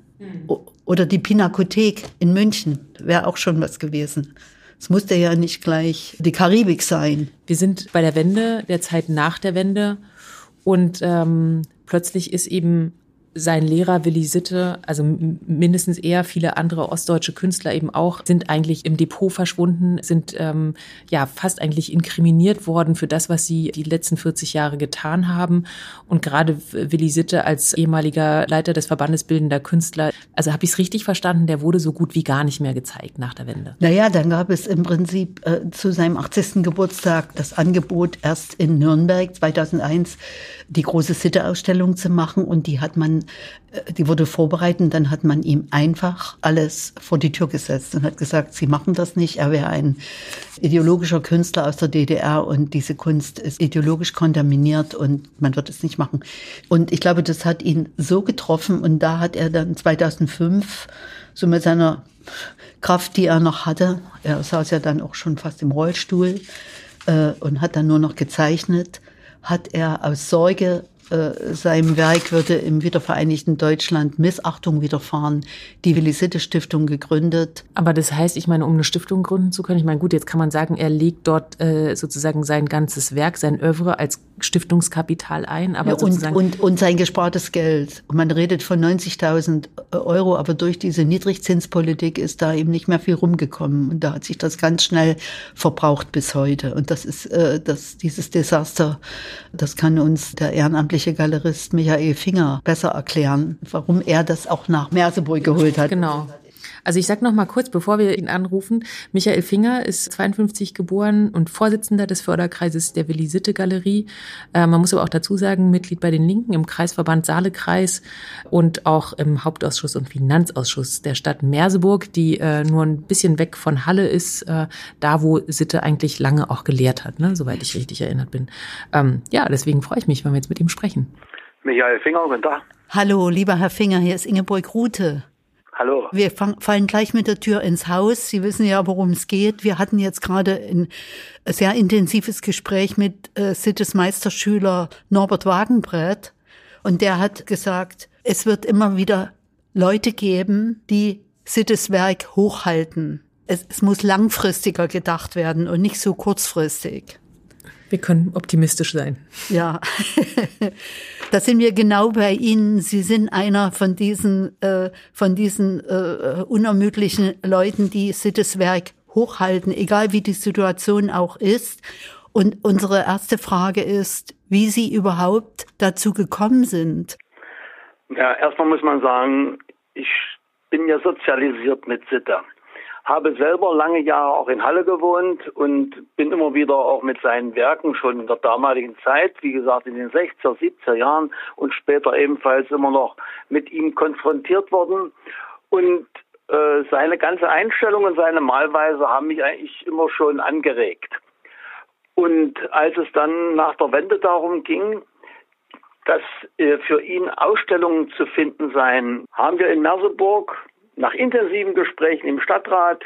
Oder die Pinakothek in München, wäre auch schon was gewesen. Es musste ja nicht gleich die Karibik sein. Wir sind bei der Wende, der Zeit nach der Wende und ähm, plötzlich ist eben sein Lehrer Willi Sitte, also mindestens eher viele andere ostdeutsche Künstler eben auch, sind eigentlich im Depot verschwunden, sind ähm, ja fast eigentlich inkriminiert worden für das, was sie die letzten 40 Jahre getan haben. Und gerade Willi Sitte als ehemaliger Leiter des Verbandes Bildender Künstler, also habe ich es richtig verstanden, der wurde so gut wie gar nicht mehr gezeigt nach der Wende. Naja, dann gab es im Prinzip äh, zu seinem 80. Geburtstag das Angebot, erst in Nürnberg 2001 die große Sitte-Ausstellung zu machen und die hat man äh, die wurde vorbereitet, dann hat man ihm einfach alles vor die Tür gesetzt und hat gesagt, Sie machen das nicht. Er wäre ein ideologischer Künstler aus der DDR und diese Kunst ist ideologisch kontaminiert und man wird es nicht machen. Und ich glaube, das hat ihn so getroffen und da hat er dann 2005 so mit seiner Kraft, die er noch hatte, er saß ja dann auch schon fast im Rollstuhl äh, und hat dann nur noch gezeichnet, hat er aus Sorge seinem Werk würde im wiedervereinigten Deutschland Missachtung widerfahren. Die Willi-Sitte Stiftung gegründet. Aber das heißt, ich meine, um eine Stiftung gründen zu können, ich meine, gut, jetzt kann man sagen, er legt dort äh, sozusagen sein ganzes Werk, sein Övre als Stiftungskapital ein. Aber ja, und, und, und sein gespartes Geld. Man redet von 90.000 Euro, aber durch diese Niedrigzinspolitik ist da eben nicht mehr viel rumgekommen. Und da hat sich das ganz schnell verbraucht bis heute. Und das ist äh, das, dieses Desaster, das kann uns der ehrenamtliche Galerist Michael Finger besser erklären, warum er das auch nach Merseburg geholt hat. Genau. Also ich sag noch mal kurz, bevor wir ihn anrufen, Michael Finger ist 52 geboren und Vorsitzender des Förderkreises der Willi Sitte Galerie. Äh, man muss aber auch dazu sagen, Mitglied bei den Linken im Kreisverband Saalekreis und auch im Hauptausschuss und Finanzausschuss der Stadt Merseburg, die äh, nur ein bisschen weg von Halle ist, äh, da wo Sitte eigentlich lange auch gelehrt hat, ne, soweit ich richtig erinnert bin. Ähm, ja, deswegen freue ich mich, wenn wir jetzt mit ihm sprechen. Michael Finger, guten Tag. Hallo, lieber Herr Finger, hier ist Ingeborg Rute. Hallo. Wir fallen gleich mit der Tür ins Haus. Sie wissen ja, worum es geht. Wir hatten jetzt gerade ein sehr intensives Gespräch mit äh, Sittes Meisterschüler Norbert Wagenbrett. Und der hat gesagt, es wird immer wieder Leute geben, die Sittes Werk hochhalten. Es, es muss langfristiger gedacht werden und nicht so kurzfristig. Wir können optimistisch sein. Ja, da sind wir genau bei Ihnen. Sie sind einer von diesen, äh, von diesen äh, unermüdlichen Leuten, die Sittes Werk hochhalten, egal wie die Situation auch ist. Und unsere erste Frage ist, wie Sie überhaupt dazu gekommen sind. Ja, erstmal muss man sagen, ich bin ja sozialisiert mit Sitte habe selber lange Jahre auch in Halle gewohnt und bin immer wieder auch mit seinen Werken schon in der damaligen Zeit, wie gesagt in den 60er, 70er Jahren und später ebenfalls immer noch mit ihm konfrontiert worden. Und äh, seine ganze Einstellung und seine Malweise haben mich eigentlich immer schon angeregt. Und als es dann nach der Wende darum ging, dass äh, für ihn Ausstellungen zu finden seien, haben wir in Merseburg nach intensiven Gesprächen im Stadtrat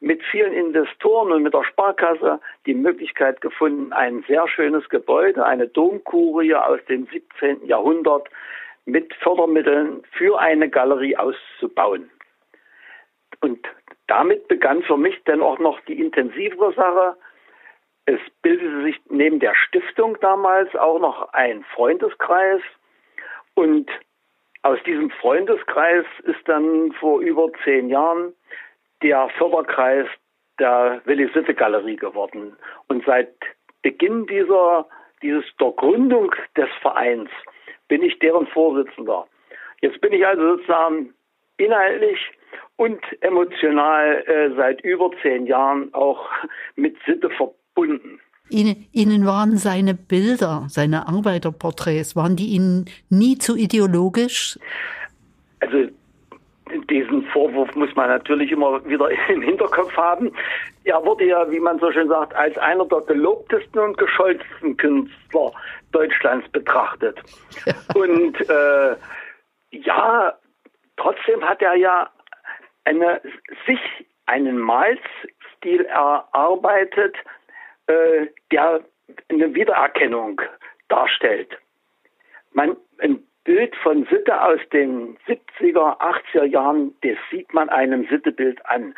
mit vielen Investoren und mit der Sparkasse die Möglichkeit gefunden, ein sehr schönes Gebäude, eine Domkurie aus dem 17. Jahrhundert mit Fördermitteln für eine Galerie auszubauen. Und damit begann für mich dann auch noch die intensivere Sache. Es bildete sich neben der Stiftung damals auch noch ein Freundeskreis und aus diesem Freundeskreis ist dann vor über zehn Jahren der Förderkreis der Willi Sitte Galerie geworden. Und seit Beginn dieser, dieses, der Gründung des Vereins bin ich deren Vorsitzender. Jetzt bin ich also sozusagen inhaltlich und emotional äh, seit über zehn Jahren auch mit Sitte verbunden. Ihnen, Ihnen waren seine Bilder, seine Arbeiterporträts, waren die Ihnen nie zu ideologisch? Also diesen Vorwurf muss man natürlich immer wieder im Hinterkopf haben. Er wurde ja, wie man so schön sagt, als einer der gelobtesten und gescholtensten Künstler Deutschlands betrachtet. Ja. Und äh, ja, trotzdem hat er ja eine, sich einen Malstil erarbeitet, äh, der eine Wiedererkennung darstellt. Man, ein Bild von Sitte aus den 70er, 80er Jahren, das sieht man einem Sittebild an.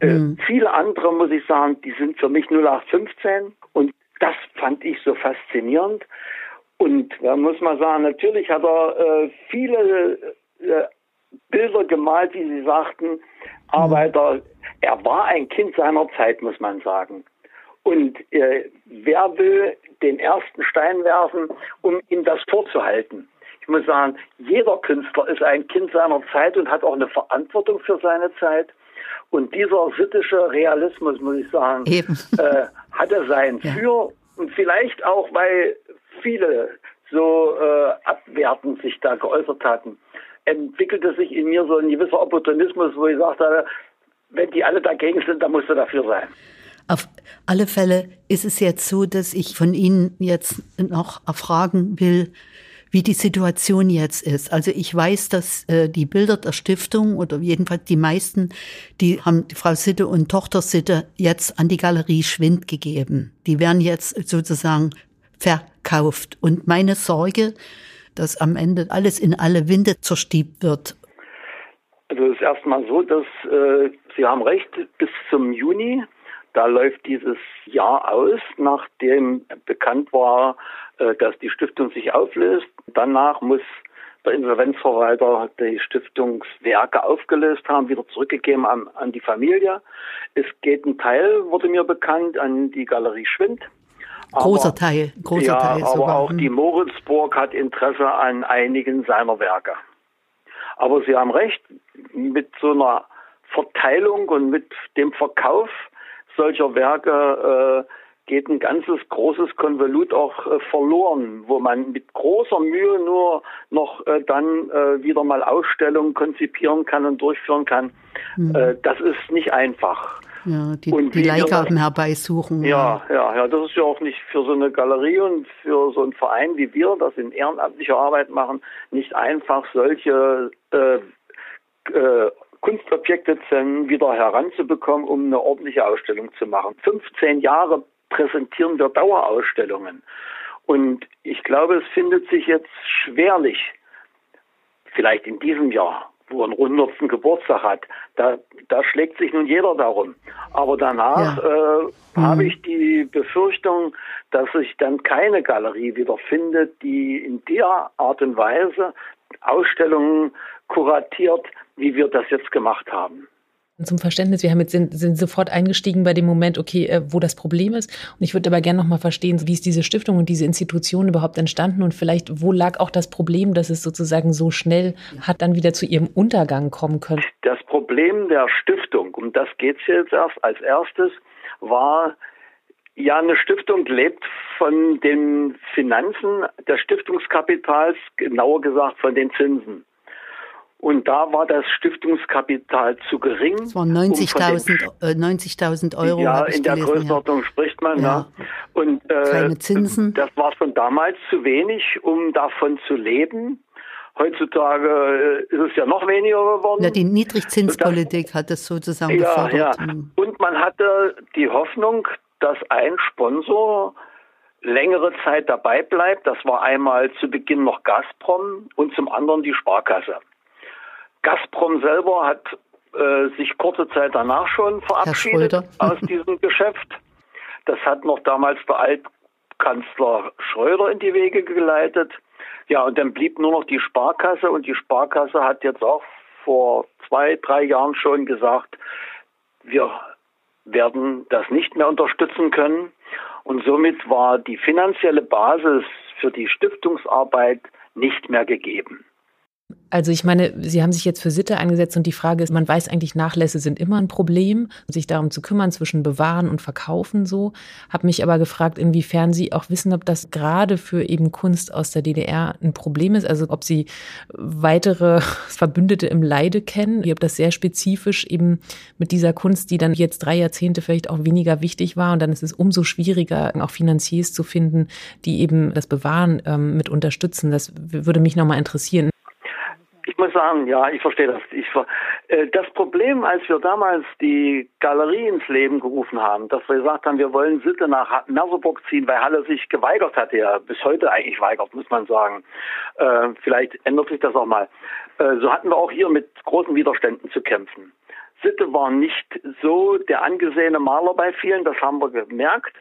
Äh, mhm. Äh, viele andere, muss ich sagen, die sind für mich 0815 und das fand ich so faszinierend. Und da muss man sagen, natürlich hat er äh, viele äh, Bilder gemalt, wie Sie sagten, Arbeiter. Er war ein Kind seiner Zeit, muss man sagen. Und äh, wer will den ersten Stein werfen, um ihm das vorzuhalten? Ich muss sagen, jeder Künstler ist ein Kind seiner Zeit und hat auch eine Verantwortung für seine Zeit. Und dieser sittische Realismus, muss ich sagen, äh, hatte sein ja. Für und vielleicht auch, weil viele so äh, abwertend sich da geäußert hatten, entwickelte sich in mir so ein gewisser Opportunismus, wo ich sagte, wenn die alle dagegen sind, dann musst du dafür sein. Auf alle Fälle ist es jetzt so, dass ich von Ihnen jetzt noch erfragen will, wie die Situation jetzt ist. Also ich weiß, dass äh, die Bilder der Stiftung oder jedenfalls die meisten, die haben die Frau Sitte und Tochter Sitte jetzt an die Galerie Schwind gegeben. Die werden jetzt sozusagen verkauft. Und meine Sorge, dass am Ende alles in alle Winde zerstiebt wird. Also es ist erstmal so, dass äh, Sie haben recht, bis zum Juni da läuft dieses Jahr aus, nachdem bekannt war, äh, dass die Stiftung sich auflöst. Danach muss der Insolvenzverwalter die Stiftungswerke aufgelöst haben, wieder zurückgegeben an, an die Familie. Es geht ein Teil, wurde mir bekannt, an die Galerie Schwind. Großer aber, Teil, großer ja, Teil. Sogar. Aber auch hm. die Moritzburg hat Interesse an einigen seiner Werke. Aber Sie haben recht, mit so einer Verteilung und mit dem Verkauf solcher Werke äh, geht ein ganzes großes Konvolut auch äh, verloren, wo man mit großer Mühe nur noch äh, dann äh, wieder mal Ausstellungen konzipieren kann und durchführen kann. Mhm. Äh, das ist nicht einfach. Ja, die, und die Leihgaben herbeisuchen. Ja, ja, ja, das ist ja auch nicht für so eine Galerie und für so einen Verein wie wir, das in ehrenamtlicher Arbeit machen, nicht einfach solche äh, äh, Kunstobjekte wieder heranzubekommen, um eine ordentliche Ausstellung zu machen. 15 Jahre präsentieren wir Dauerausstellungen. Und ich glaube, es findet sich jetzt schwerlich, vielleicht in diesem Jahr, wo er einen 100. Geburtstag hat, da, da schlägt sich nun jeder darum. Aber danach ja. äh, mhm. habe ich die Befürchtung, dass sich dann keine Galerie wieder findet, die in der Art und Weise Ausstellungen kuratiert, wie wir das jetzt gemacht haben. Zum Verständnis, wir haben jetzt sind, sind sofort eingestiegen bei dem Moment, okay, äh, wo das Problem ist. Und ich würde aber gerne noch mal verstehen, wie ist diese Stiftung und diese Institution überhaupt entstanden und vielleicht, wo lag auch das Problem, dass es sozusagen so schnell hat dann wieder zu ihrem Untergang kommen können? Das Problem der Stiftung, um das geht es jetzt erst als erstes, war, ja, eine Stiftung lebt von den Finanzen des Stiftungskapitals, genauer gesagt von den Zinsen. Und da war das Stiftungskapital zu gering. Das waren 90.000 um 90 äh, Euro. Ja, in der gelesen, Größenordnung ja. spricht man. Ja. ja. Und äh, keine Zinsen. Das war schon damals zu wenig, um davon zu leben. Heutzutage äh, ist es ja noch weniger geworden. Ja, die Niedrigzinspolitik das, hat es sozusagen ja, gefördert. Ja. Hm. Und man hatte die Hoffnung, dass ein Sponsor längere Zeit dabei bleibt. Das war einmal zu Beginn noch Gazprom und zum anderen die Sparkasse. Gazprom selber hat äh, sich kurze Zeit danach schon verabschiedet aus diesem Geschäft. Das hat noch damals der Altkanzler Schröder in die Wege geleitet. Ja, und dann blieb nur noch die Sparkasse und die Sparkasse hat jetzt auch vor zwei, drei Jahren schon gesagt, wir werden das nicht mehr unterstützen können. Und somit war die finanzielle Basis für die Stiftungsarbeit nicht mehr gegeben. Also ich meine, Sie haben sich jetzt für Sitte eingesetzt und die Frage ist, man weiß eigentlich, Nachlässe sind immer ein Problem, sich darum zu kümmern zwischen Bewahren und Verkaufen so. Habe mich aber gefragt, inwiefern Sie auch wissen, ob das gerade für eben Kunst aus der DDR ein Problem ist, also ob Sie weitere Verbündete im Leide kennen, ob das sehr spezifisch eben mit dieser Kunst, die dann jetzt drei Jahrzehnte vielleicht auch weniger wichtig war und dann ist es umso schwieriger, auch Finanziers zu finden, die eben das Bewahren ähm, mit unterstützen. Das würde mich nochmal interessieren muss sagen, ja, ich verstehe das. Ich, äh, das Problem, als wir damals die Galerie ins Leben gerufen haben, dass wir gesagt haben, wir wollen Sitte nach Merseburg ziehen, weil Halle sich geweigert hat, ja bis heute eigentlich weigert, muss man sagen. Äh, vielleicht ändert sich das auch mal. Äh, so hatten wir auch hier mit großen Widerständen zu kämpfen. Sitte war nicht so der angesehene Maler bei vielen, das haben wir gemerkt.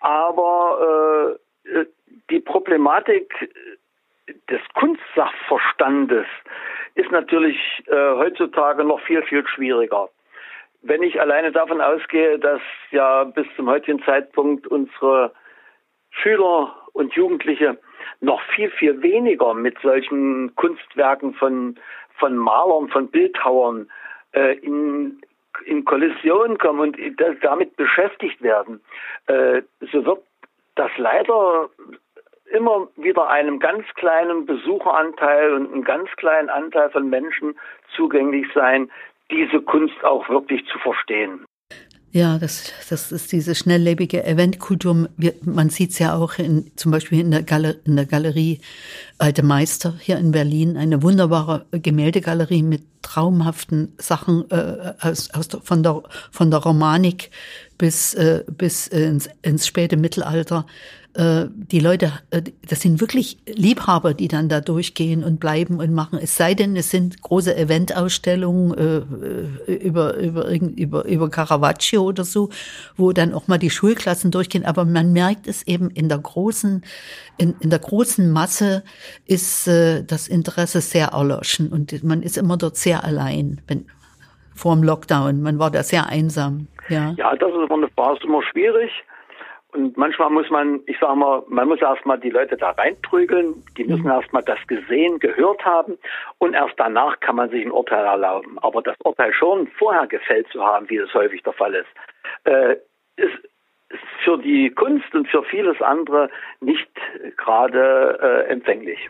Aber äh, äh, die Problematik des Kunstsachverstandes ist natürlich äh, heutzutage noch viel, viel schwieriger. Wenn ich alleine davon ausgehe, dass ja bis zum heutigen Zeitpunkt unsere Schüler und Jugendliche noch viel, viel weniger mit solchen Kunstwerken von, von Malern, von Bildhauern äh, in, in Kollision kommen und damit beschäftigt werden, äh, so wird das leider immer wieder einem ganz kleinen Besucheranteil und einem ganz kleinen Anteil von Menschen zugänglich sein, diese Kunst auch wirklich zu verstehen. Ja, das, das ist diese schnelllebige Eventkultur. Man sieht es ja auch in, zum Beispiel in der, in der Galerie Alte Meister hier in Berlin, eine wunderbare Gemäldegalerie mit traumhaften Sachen äh, aus, aus, von, der, von der Romanik bis, äh, bis ins, ins späte Mittelalter. Äh, die Leute, äh, das sind wirklich Liebhaber, die dann da durchgehen und bleiben und machen. Es sei denn, es sind große Eventausstellungen äh, über, über, über, über Caravaggio oder so, wo dann auch mal die Schulklassen durchgehen. Aber man merkt es eben in der großen, in, in der großen Masse ist das Interesse sehr erloschen und man ist immer dort sehr allein. Wenn, vor dem Lockdown. Man war da sehr einsam. Ja, ja das ist immer, war immer schwierig. Und manchmal muss man, ich sage mal, man muss erstmal die Leute da reinprügeln, die müssen mhm. erstmal das gesehen, gehört haben und erst danach kann man sich ein Urteil erlauben. Aber das Urteil schon vorher gefällt zu haben, wie es häufig der Fall ist, äh, ist, für die Kunst und für vieles andere nicht gerade äh, empfänglich.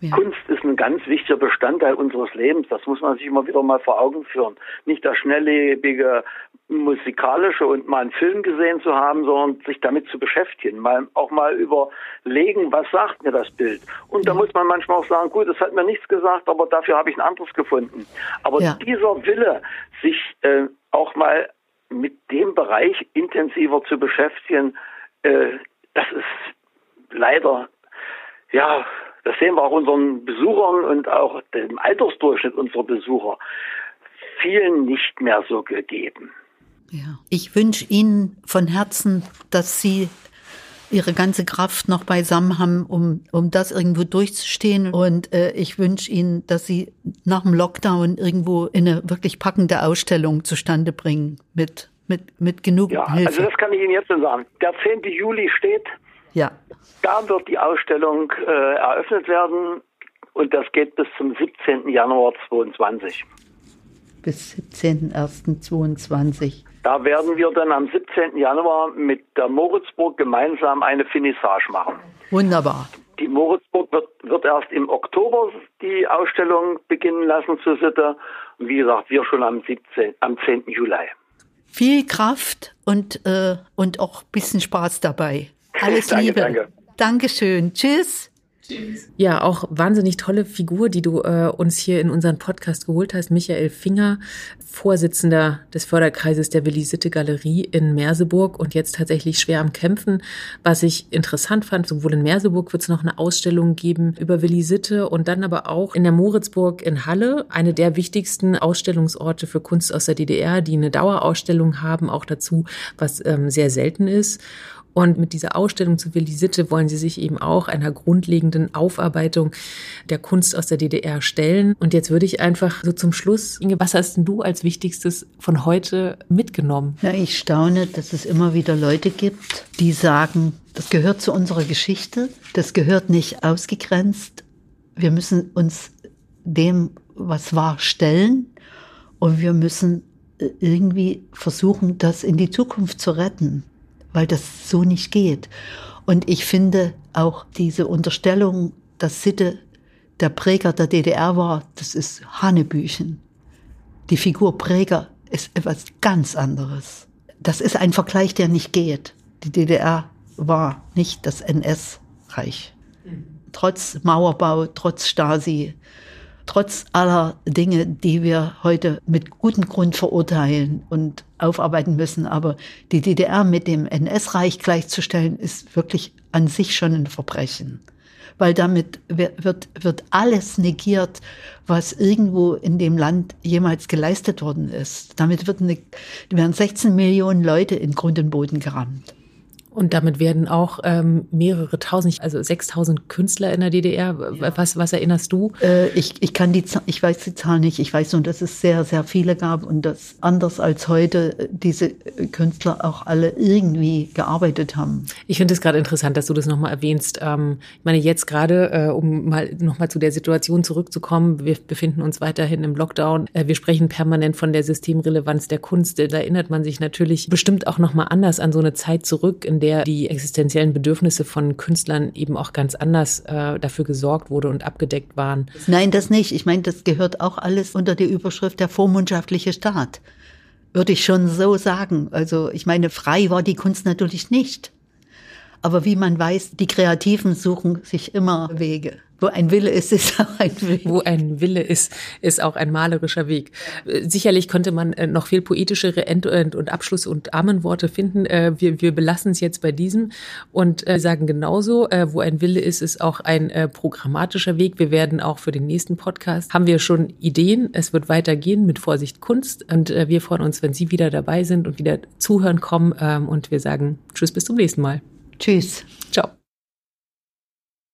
Ja. Kunst ist ein ganz wichtiger Bestandteil unseres Lebens. Das muss man sich immer wieder mal vor Augen führen. Nicht das schnelllebige musikalische und mal einen Film gesehen zu haben, sondern sich damit zu beschäftigen, mal auch mal überlegen, was sagt mir das Bild. Und da muss man manchmal auch sagen, gut, das hat mir nichts gesagt, aber dafür habe ich ein anderes gefunden. Aber ja. dieser Wille, sich äh, auch mal mit dem Bereich intensiver zu beschäftigen, äh, das ist leider ja das sehen wir auch unseren Besuchern und auch dem Altersdurchschnitt unserer Besucher vielen nicht mehr so gegeben. Ja. Ich wünsche Ihnen von Herzen, dass Sie ihre ganze Kraft noch beisammen haben, um, um das irgendwo durchzustehen. Und äh, ich wünsche Ihnen, dass Sie nach dem Lockdown irgendwo eine wirklich packende Ausstellung zustande bringen mit, mit, mit genug ja, Hilfe. Also das kann ich Ihnen jetzt schon sagen. Der 10. Juli steht. Ja. Da wird die Ausstellung äh, eröffnet werden und das geht bis zum 17. Januar 2022. Bis 17.01.22. Da werden wir dann am 17. Januar mit der Moritzburg gemeinsam eine Finissage machen. Wunderbar. Die Moritzburg wird, wird erst im Oktober die Ausstellung beginnen lassen zu Sitte. Und wie gesagt, wir schon am, 17, am 10. Juli. Viel Kraft und, äh, und auch ein bisschen Spaß dabei. Alles danke, Liebe. Danke. Dankeschön. Tschüss. Ja, auch wahnsinnig tolle Figur, die du äh, uns hier in unseren Podcast geholt hast. Michael Finger, Vorsitzender des Förderkreises der Willi-Sitte Galerie in Merseburg und jetzt tatsächlich schwer am Kämpfen. Was ich interessant fand, sowohl in Merseburg wird es noch eine Ausstellung geben über Willi Sitte und dann aber auch in der Moritzburg in Halle, eine der wichtigsten Ausstellungsorte für Kunst aus der DDR, die eine Dauerausstellung haben, auch dazu, was ähm, sehr selten ist. Und mit dieser Ausstellung zu Willi Sitte wollen sie sich eben auch einer grundlegenden Aufarbeitung der Kunst aus der DDR stellen. Und jetzt würde ich einfach so zum Schluss, Inge, was hast denn du als Wichtigstes von heute mitgenommen? Ja, ich staune, dass es immer wieder Leute gibt, die sagen, das gehört zu unserer Geschichte, das gehört nicht ausgegrenzt. Wir müssen uns dem, was war, stellen und wir müssen äh, irgendwie versuchen, das in die Zukunft zu retten weil das so nicht geht. Und ich finde auch diese Unterstellung, dass Sitte der Präger der DDR war, das ist Hanebüchen. Die Figur Präger ist etwas ganz anderes. Das ist ein Vergleich, der nicht geht. Die DDR war nicht das NS-Reich. Trotz Mauerbau, trotz Stasi, trotz aller Dinge, die wir heute mit gutem Grund verurteilen und aufarbeiten müssen. Aber die DDR mit dem NS-Reich gleichzustellen, ist wirklich an sich schon ein Verbrechen. Weil damit wird, wird alles negiert, was irgendwo in dem Land jemals geleistet worden ist. Damit wird eine, werden 16 Millionen Leute in Grund und Boden gerammt. Und damit werden auch ähm, mehrere tausend, also 6000 Künstler in der DDR. Ja. Was, was erinnerst du? Äh, ich, ich kann die, ich weiß die Zahl nicht. Ich weiß nur, dass es sehr, sehr viele gab und dass anders als heute diese Künstler auch alle irgendwie gearbeitet haben. Ich finde es gerade interessant, dass du das nochmal erwähnst. Ähm, ich meine, jetzt gerade, äh, um mal nochmal zu der Situation zurückzukommen, wir befinden uns weiterhin im Lockdown. Äh, wir sprechen permanent von der Systemrelevanz der Kunst. Da erinnert man sich natürlich bestimmt auch nochmal anders an so eine Zeit zurück, in der die existenziellen Bedürfnisse von Künstlern eben auch ganz anders äh, dafür gesorgt wurde und abgedeckt waren. Nein, das nicht. Ich meine, das gehört auch alles unter die Überschrift der vormundschaftliche Staat. Würde ich schon so sagen. Also ich meine, frei war die Kunst natürlich nicht. Aber wie man weiß, die Kreativen suchen sich immer Wege. Wo ein Wille ist, ist auch ein Weg. Wo ein Wille ist, ist auch ein malerischer Weg. Sicherlich könnte man äh, noch viel poetischere End- und Abschluss- und Amenworte finden. Äh, wir, wir belassen es jetzt bei diesem und äh, sagen genauso, wo ein Wille ist, ist auch ein programmatischer Weg. Wir werden auch für den nächsten Podcast, haben wir schon Ideen. Es wird weitergehen mit Vorsicht Kunst und wir freuen uns, wenn Sie wieder dabei sind und wieder zuhören kommen ähm, und wir sagen Tschüss, bis zum nächsten Mal. Tschüss. Ciao.